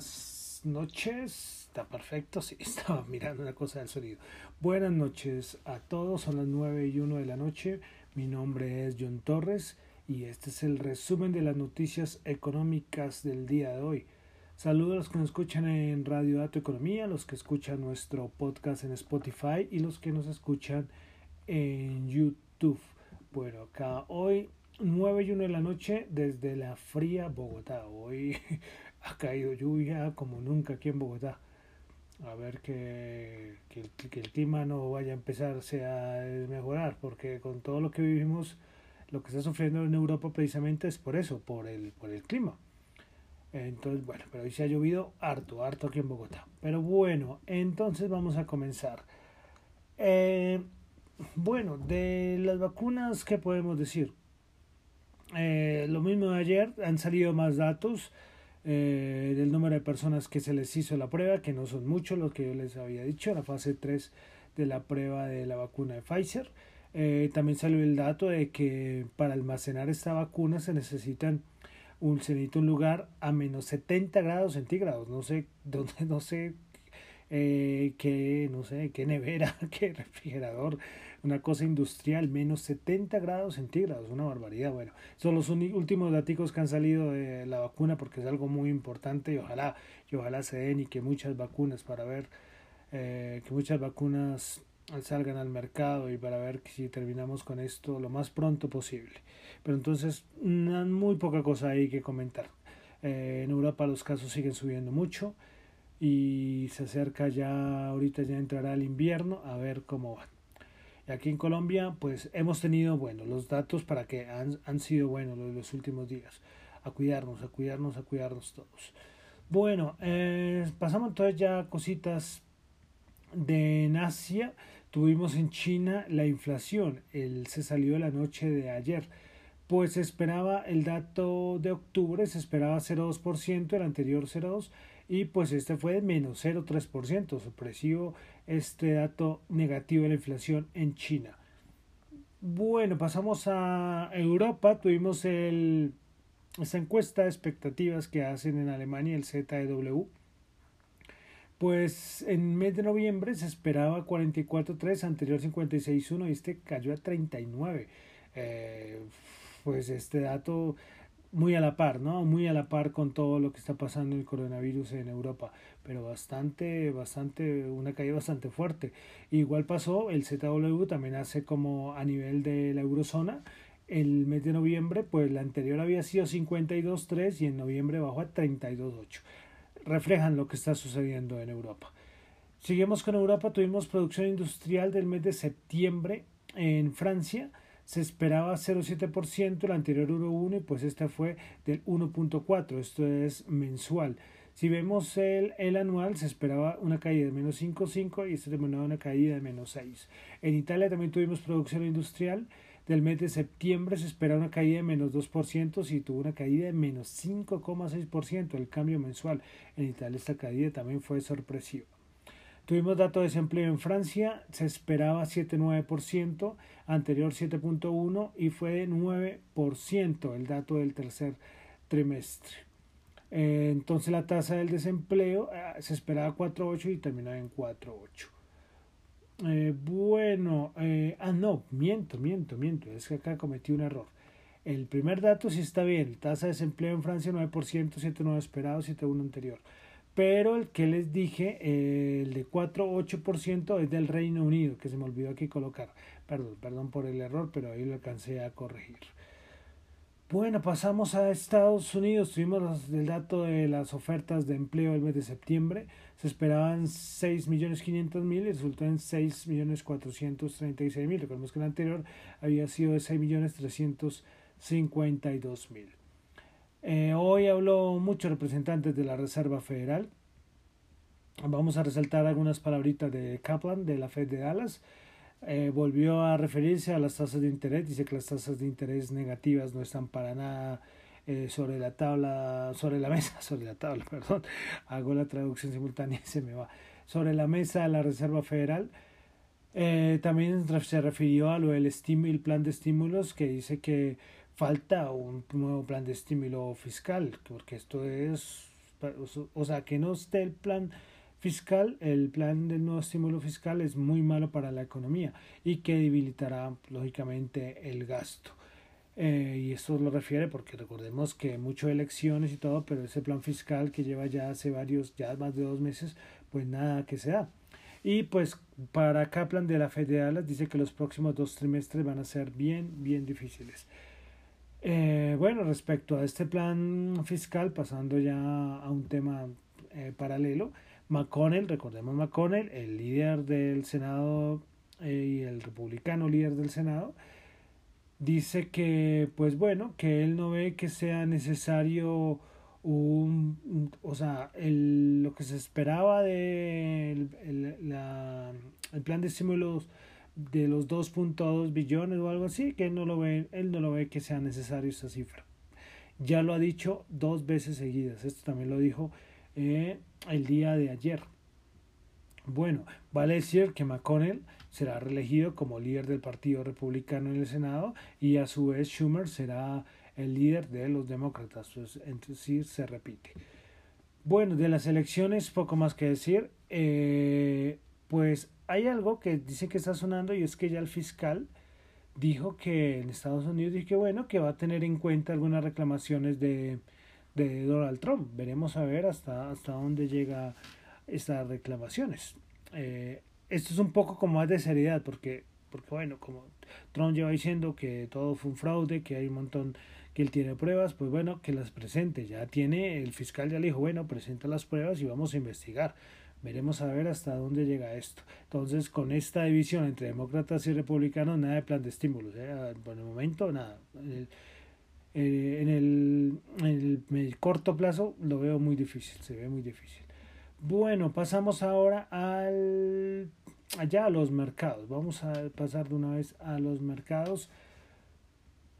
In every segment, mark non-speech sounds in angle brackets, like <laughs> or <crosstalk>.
buenas noches. Está perfecto, sí, <laughs> estaba mirando una cosa del sonido. Buenas noches a todos, son las 9 y 1 de la noche. Mi nombre es John Torres y este es el resumen de las noticias económicas del día de hoy. Saludos a los que nos escuchan en Radio Dato Economía, los que escuchan nuestro podcast en Spotify y los que nos escuchan en YouTube. Bueno, acá hoy 9 y 1 de la noche desde la fría Bogotá. Hoy ha caído lluvia como nunca aquí en Bogotá. A ver que, que, el, que, el, clima no vaya a empezarse a mejorar, porque con todo lo que vivimos, lo que está sufriendo en Europa precisamente es por eso, por el, por el clima. Entonces, bueno, pero hoy se ha llovido harto, harto aquí en Bogotá. Pero bueno, entonces vamos a comenzar. Eh, bueno, de las vacunas, ¿qué podemos decir? Eh, lo mismo de ayer, han salido más datos eh, del número de personas que se les hizo la prueba, que no son muchos los que yo les había dicho, la fase 3 de la prueba de la vacuna de Pfizer. Eh, también salió el dato de que para almacenar esta vacuna se necesitan un, se un lugar a menos 70 grados centígrados. No sé dónde, <laughs> no sé eh, qué, no sé, qué nevera, <laughs> qué refrigerador, una cosa industrial, menos 70 grados centígrados, una barbaridad. Bueno, son los últimos datos que han salido de la vacuna porque es algo muy importante y ojalá, y ojalá se den y que muchas vacunas para ver, eh, que muchas vacunas salgan al mercado y para ver si terminamos con esto lo más pronto posible. Pero entonces, muy poca cosa hay que comentar. Eh, en Europa los casos siguen subiendo mucho y se acerca ya, ahorita ya entrará el invierno, a ver cómo va. Aquí en Colombia, pues hemos tenido, bueno, los datos para que han, han sido buenos los, últimos días. A cuidarnos, a cuidarnos, a cuidarnos todos. Bueno, eh, pasamos entonces ya cositas de Asia. Tuvimos en China la inflación, el, se salió la noche de ayer. Pues esperaba el dato de octubre, se esperaba 0,2%, el anterior 0,2% y pues este fue de menos 0,3%, sorpresivo este dato negativo de la inflación en China. Bueno, pasamos a Europa, tuvimos el, esta encuesta de expectativas que hacen en Alemania el ZEW. Pues en mes de noviembre se esperaba 44.3, anterior 56.1 y este cayó a 39. Eh, pues este dato muy a la par, ¿no? Muy a la par con todo lo que está pasando el coronavirus en Europa, pero bastante, bastante, una caída bastante fuerte. Igual pasó, el ZW también hace como a nivel de la eurozona, el mes de noviembre, pues la anterior había sido 52.3 y en noviembre bajó a 32.8. Reflejan lo que está sucediendo en Europa. Seguimos con Europa, tuvimos producción industrial del mes de septiembre en Francia, se esperaba 0,7%, el anterior 1,1% y pues este fue del 1,4%, esto es mensual. Si vemos el, el anual, se esperaba una caída de menos 5,5 y este terminó una caída de menos 6. En Italia también tuvimos producción industrial. Del mes de septiembre se esperaba una caída de menos 2% y tuvo una caída de menos 5,6%, el cambio mensual. En Italia esta caída también fue sorpresiva. Tuvimos dato de desempleo en Francia, se esperaba 7,9%, anterior 7,1% y fue de 9% el dato del tercer trimestre. Eh, entonces la tasa del desempleo eh, se esperaba 4,8 y terminó en 4,8. Eh, bueno, ah no, miento, miento, miento, es que acá cometí un error. El primer dato sí está bien, tasa de desempleo en Francia 9%, 7,9 esperado, 7,1 anterior pero el que les dije, eh, el de 4-8% es del Reino Unido, que se me olvidó aquí colocar. Perdón, perdón por el error, pero ahí lo alcancé a corregir. Bueno, pasamos a Estados Unidos. Tuvimos el dato de las ofertas de empleo el mes de septiembre. Se esperaban 6.500.000 y resultó en 6.436.000. Recordemos que el anterior había sido de 6.352.000. Eh, hoy habló muchos representantes de la Reserva Federal. Vamos a resaltar algunas palabritas de Kaplan de la Fed de Dallas. Eh, volvió a referirse a las tasas de interés. Dice que las tasas de interés negativas no están para nada eh, sobre la tabla, sobre la mesa, <laughs> sobre la tabla, perdón. Hago la traducción simultánea y se me va. Sobre la mesa de la Reserva Federal. También se refirió a lo del el plan de estímulos que dice que falta un nuevo plan de estímulo fiscal, porque esto es o sea, que no esté el plan fiscal, el plan del nuevo estímulo fiscal es muy malo para la economía y que debilitará lógicamente el gasto. Eh, y esto lo refiere porque recordemos que mucho elecciones y todo, pero ese plan fiscal que lleva ya hace varios, ya más de dos meses, pues nada que se da. Y pues para Kaplan de la Federal dice que los próximos dos trimestres van a ser bien, bien difíciles. Eh, bueno, respecto a este plan fiscal, pasando ya a un tema eh, paralelo, McConnell, recordemos McConnell, el líder del Senado y el republicano líder del Senado, dice que, pues bueno, que él no ve que sea necesario un, o sea, el, lo que se esperaba de el, el plan de estímulos de los 2.2 billones o algo así, que él no lo ve, él no lo ve que sea necesario esa cifra. Ya lo ha dicho dos veces seguidas. Esto también lo dijo eh, el día de ayer. Bueno, vale decir que McConnell será reelegido como líder del Partido Republicano en el Senado y a su vez Schumer será el líder de los demócratas. Pues, decir, se repite. Bueno, de las elecciones poco más que decir. Eh, pues hay algo que dice que está sonando y es que ya el fiscal dijo que en Estados Unidos y que bueno, que va a tener en cuenta algunas reclamaciones de, de Donald Trump. Veremos a ver hasta, hasta dónde llega estas reclamaciones. Eh, esto es un poco como más de seriedad, porque, porque bueno, como Trump lleva diciendo que todo fue un fraude, que hay un montón, que él tiene pruebas, pues bueno, que las presente. Ya tiene, el fiscal ya le dijo, bueno, presenta las pruebas y vamos a investigar. Veremos a ver hasta dónde llega esto. Entonces, con esta división entre demócratas y republicanos, nada de plan de estímulos. ¿eh? Por el momento, nada. Eh, en el, en el corto plazo lo veo muy difícil, se ve muy difícil. Bueno, pasamos ahora al allá a los mercados. Vamos a pasar de una vez a los mercados.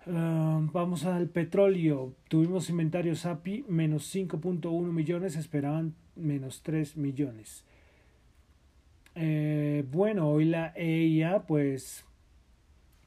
Ah, vamos al petróleo. Tuvimos inventarios API menos 5.1 millones, esperaban menos 3 millones. Eh, bueno, hoy la EIA pues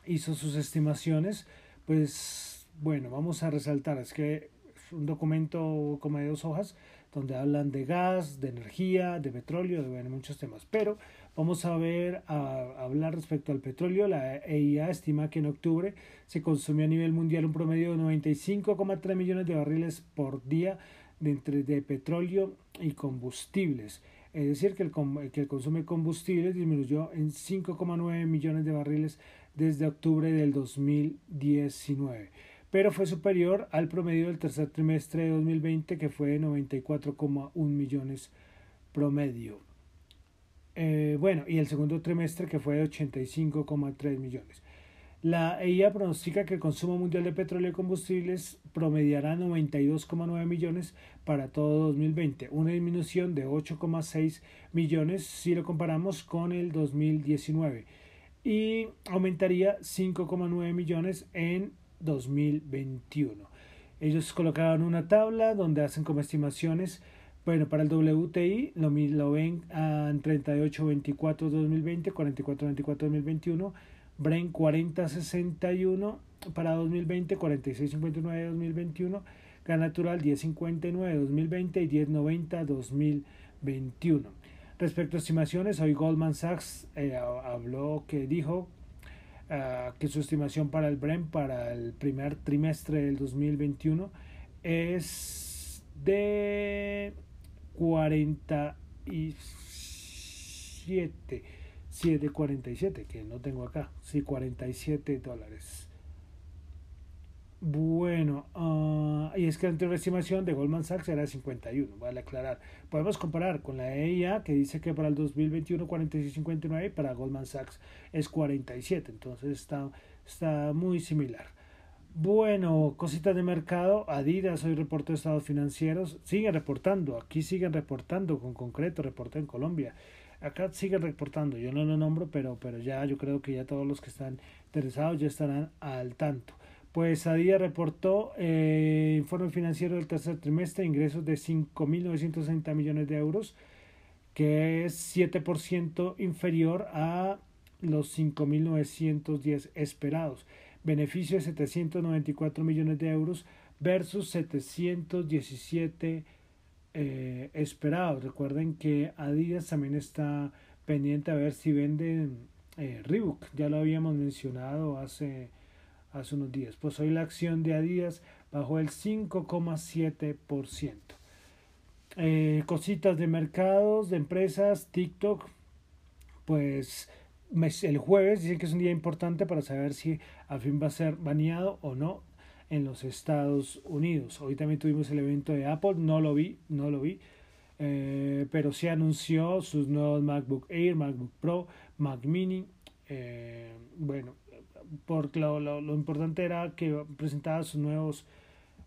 hizo sus estimaciones. Pues bueno, vamos a resaltar, es que es un documento como de dos hojas donde hablan de gas, de energía, de petróleo, de muchos temas. Pero vamos a ver, a, hablar respecto al petróleo. La EIA estima que en octubre se consumió a nivel mundial un promedio de 95,3 millones de barriles por día de, entre, de petróleo y combustibles. Es decir, que el, que el consumo de combustibles disminuyó en 5,9 millones de barriles desde octubre del 2019 pero fue superior al promedio del tercer trimestre de 2020 que fue de 94,1 millones promedio. Eh, bueno, y el segundo trimestre que fue de 85,3 millones. La EIA pronostica que el consumo mundial de petróleo y combustibles promediará 92,9 millones para todo 2020, una disminución de 8,6 millones si lo comparamos con el 2019 y aumentaría 5,9 millones en 2021. Ellos colocaban una tabla donde hacen como estimaciones. Bueno, para el WTI lo, lo ven en 38.24 2020, 44.24 2021, Brent 40.61 para 2020, 46.59 2021, gas natural 10.59 2020 y 10.90 2021. Respecto a estimaciones, hoy Goldman Sachs eh, habló que dijo Ah, que su estimación para el BREM para el primer trimestre del 2021 es de 47, 747, que no tengo acá, sí, 47 dólares. Bueno, uh, y es que la anterior estimación de Goldman Sachs era 51, vale aclarar. Podemos comparar con la EIA que dice que para el 2021 46.59 y para Goldman Sachs es 47, entonces está, está muy similar. Bueno, cositas de mercado, Adidas hoy reportó estados financieros, siguen reportando, aquí siguen reportando con concreto, reportó en Colombia. Acá siguen reportando, yo no lo nombro, pero, pero ya yo creo que ya todos los que están interesados ya estarán al tanto. Pues día reportó eh, informe financiero del tercer trimestre, ingresos de 5.960 millones de euros, que es 7% inferior a los 5.910 esperados. Beneficio de 794 millones de euros versus 717 eh, esperado. Recuerden que Adidas también está pendiente a ver si venden eh, Reebok. Ya lo habíamos mencionado hace, hace unos días. Pues hoy la acción de Adidas bajó el 5,7%. Eh, cositas de mercados, de empresas, TikTok, pues el jueves dicen que es un día importante para saber si al fin va a ser baneado o no en los Estados Unidos. Hoy también tuvimos el evento de Apple, no lo vi, no lo vi, eh, pero se anunció sus nuevos MacBook Air, MacBook Pro, Mac Mini. Eh, bueno, por lo, lo, lo, importante era que presentaba sus nuevos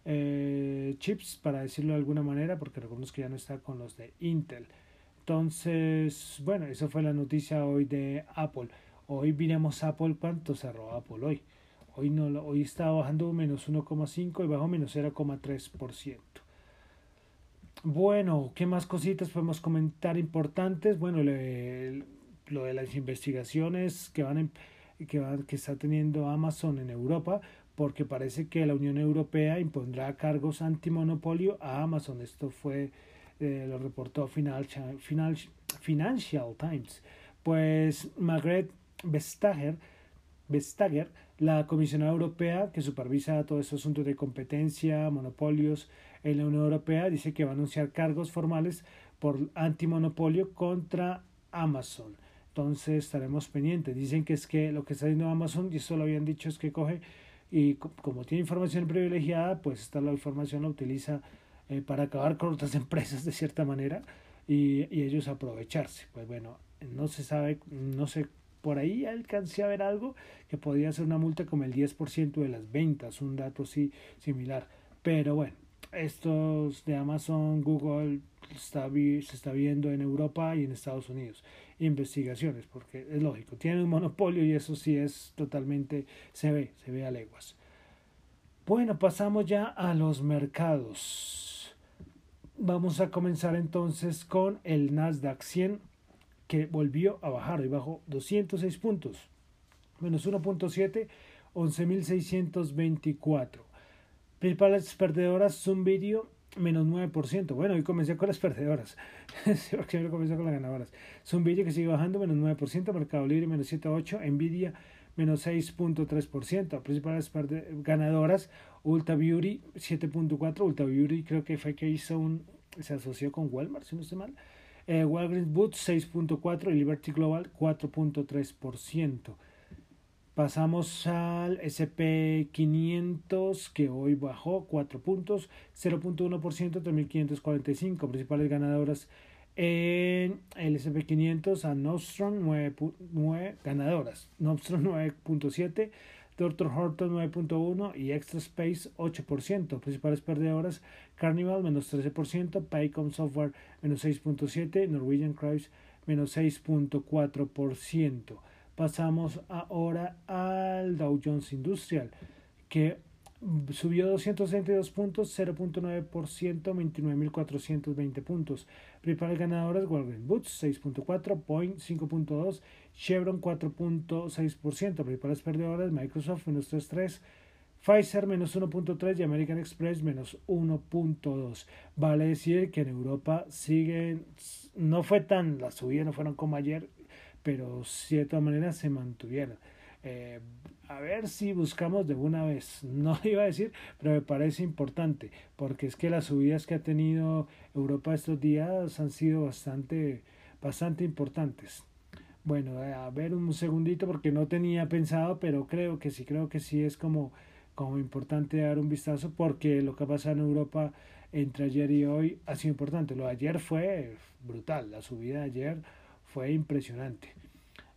eh, chips, para decirlo de alguna manera, porque recordemos que ya no está con los de Intel. Entonces, bueno, esa fue la noticia hoy de Apple. Hoy miremos Apple, ¿cuánto cerró Apple hoy? Hoy, no, hoy está bajando menos 1,5 y bajo menos 0,3%. Bueno, ¿qué más cositas podemos comentar importantes? Bueno, le, lo de las investigaciones que van, que van que está teniendo Amazon en Europa, porque parece que la Unión Europea impondrá cargos antimonopolio a Amazon. Esto fue eh, lo reportó Financial, Financial Times. Pues Margaret Vestager, Vestager, la comisionada europea que supervisa todo este asunto de competencia, monopolios en la Unión Europea, dice que va a anunciar cargos formales por antimonopolio contra Amazon. Entonces estaremos pendientes. Dicen que es que lo que está haciendo Amazon, y eso lo habían dicho, es que coge y como tiene información privilegiada, pues esta la información la utiliza eh, para acabar con otras <laughs> empresas de cierta manera y, y, ellos aprovecharse. Pues bueno, no se sabe, no sé, por ahí alcancé a ver algo que podría ser una multa como el 10% de las ventas, un dato así similar. Pero bueno, estos de Amazon, Google, está, se está viendo en Europa y en Estados Unidos. Investigaciones, porque es lógico, tienen un monopolio y eso sí es totalmente, se ve, se ve a leguas. Bueno, pasamos ya a los mercados. Vamos a comenzar entonces con el Nasdaq 100 que volvió a bajar y bajó 206 puntos, menos 1.7, 11.624. Principales perdedoras, Zoom Video, menos 9%. Bueno, hoy comencé con las perdedoras, <laughs> porque comencé con las ganadoras. Zoom Video que sigue bajando, menos 9%, Mercado Libre, menos 7.8%, Nvidia, menos 6.3%. Principales ganadoras, Ulta Beauty 7.4%. Ulta Beauty creo que fue que hizo un. Se asoció con Walmart, si no estoy mal. Eh, Walgreens Boots 6.4% y Liberty Global 4.3%. Pasamos al SP500 que hoy bajó 4 puntos, 0.1%, 3.545. Principales ganadoras en el SP500 a Nostrum 9, 9 ganadoras, Nostrum 9.7, Dr. Horton 9.1 y Extra Space 8%. Principales perdedoras Carnival menos 13%, Paycom Software menos 6.7%, Norwegian Cruise menos 6.4%. Pasamos ahora al Dow Jones Industrial que subió 262 puntos, 0.9%, 29.420 puntos. Principales ganadoras, Walgreens Boots 6.4, Point 5.2, Chevron 4.6%. Principales perdedoras, Microsoft menos 3.3, Pfizer menos 1.3 y American Express menos 1.2. Vale decir que en Europa siguen, no fue tan, las subidas no fueron como ayer, pero de cierta manera se mantuvieron. Eh, a ver si buscamos de una vez. <laughs> No iba a decir, pero me parece importante, porque es que las subidas que ha tenido Europa estos días han sido bastante, bastante importantes. Bueno, eh, a ver un segundito porque no tenía pensado, pero creo que sí, creo que sí es como, como importante dar un vistazo porque lo que ha pasado en Europa entre ayer y hoy ha sido importante. Lo de ayer fue brutal, la subida de ayer fue impresionante.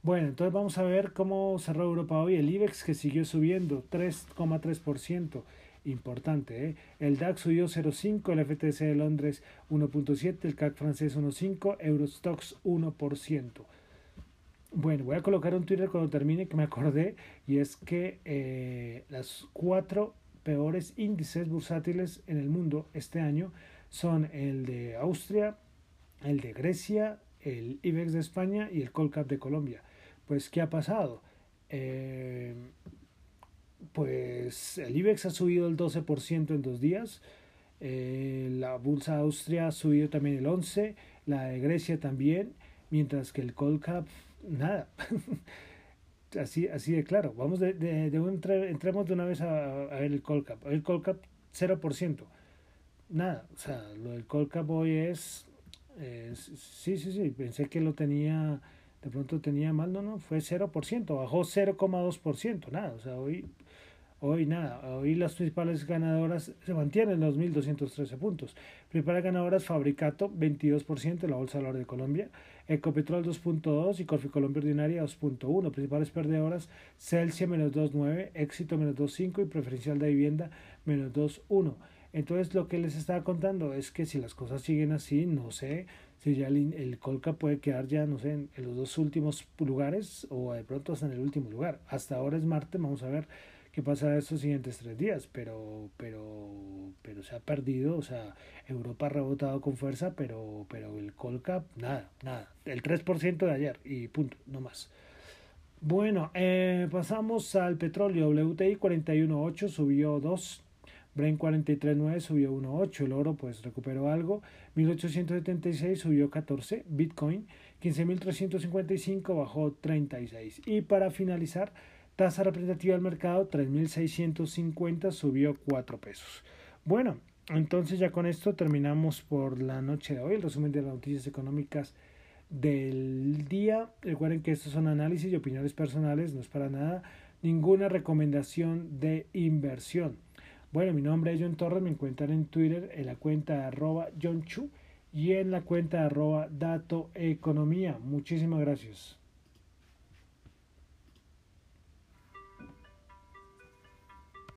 Bueno, entonces vamos a ver cómo cerró Europa hoy. El IBEX que siguió subiendo 3,3%. Importante, ¿eh? El DAX subió 0,5, el FTC de Londres 1,7, el CAC francés 1,5, Eurostox 1%. Bueno, voy a colocar un Twitter cuando termine que me acordé y es que eh, las cuatro peores índices bursátiles en el mundo este año son el de Austria, el de Grecia, el IBEX de España y el Colcap de Colombia. Pues, ¿qué ha pasado? Eh, pues el IBEX ha subido el 12% en dos días Eh, la bolsa de Austria ha subido también el 11, la de Grecia también, mientras que el Colcap, nada. <laughs> así, así de claro. Vamos de, de, un, entremos de una vez a, a ver el Colcap. El Colcap 0%. Nada, o sea, lo del Colcap hoy es, es, sí, sí, sí, pensé que lo tenía, de pronto tenía mal, no, no, fue 0%, bajó 0,2%, nada, o sea, hoy Hoy nada, hoy las principales ganadoras se mantienen los 1.213 puntos. Principales ganadoras Fabricato 22% la Bolsa de Valores de Colombia, Ecopetrol 2.2 y Corfi Colombia Ordinaria 2.1. Principales perdedoras Celsia menos 2.9, Éxito menos 2.5 y Preferencial de Vivienda menos 2.1. Entonces lo que les estaba contando es que si las cosas siguen así, no sé si ya el, Colca puede quedar ya, no sé, en, los dos últimos lugares o de pronto hasta en el último lugar. Hasta ahora es martes, vamos a ver qué pasa estos siguientes tres días, pero, pero, pero se ha perdido, o sea, Europa ha rebotado con fuerza, pero, pero el Colcap, nada, nada, el 3% de ayer y punto, no más. Bueno, eh, pasamos al petróleo, WTI 41.8 subió 2, Brent 43.9 subió 1.8, el oro pues recuperó algo, 1876 subió 14, Bitcoin 15.355 bajó 36 y para finalizar Tasa representativa del mercado 3.650 subió 4 pesos. Bueno, entonces ya con esto terminamos por la noche de hoy el resumen de las noticias económicas del día. Recuerden que estos son análisis y opiniones personales, no es para nada ninguna recomendación de inversión. Bueno, mi nombre es John Torres, me encuentran en Twitter en la cuenta arroba John Chu y en la cuenta arroba Dato Economía. Muchísimas gracias.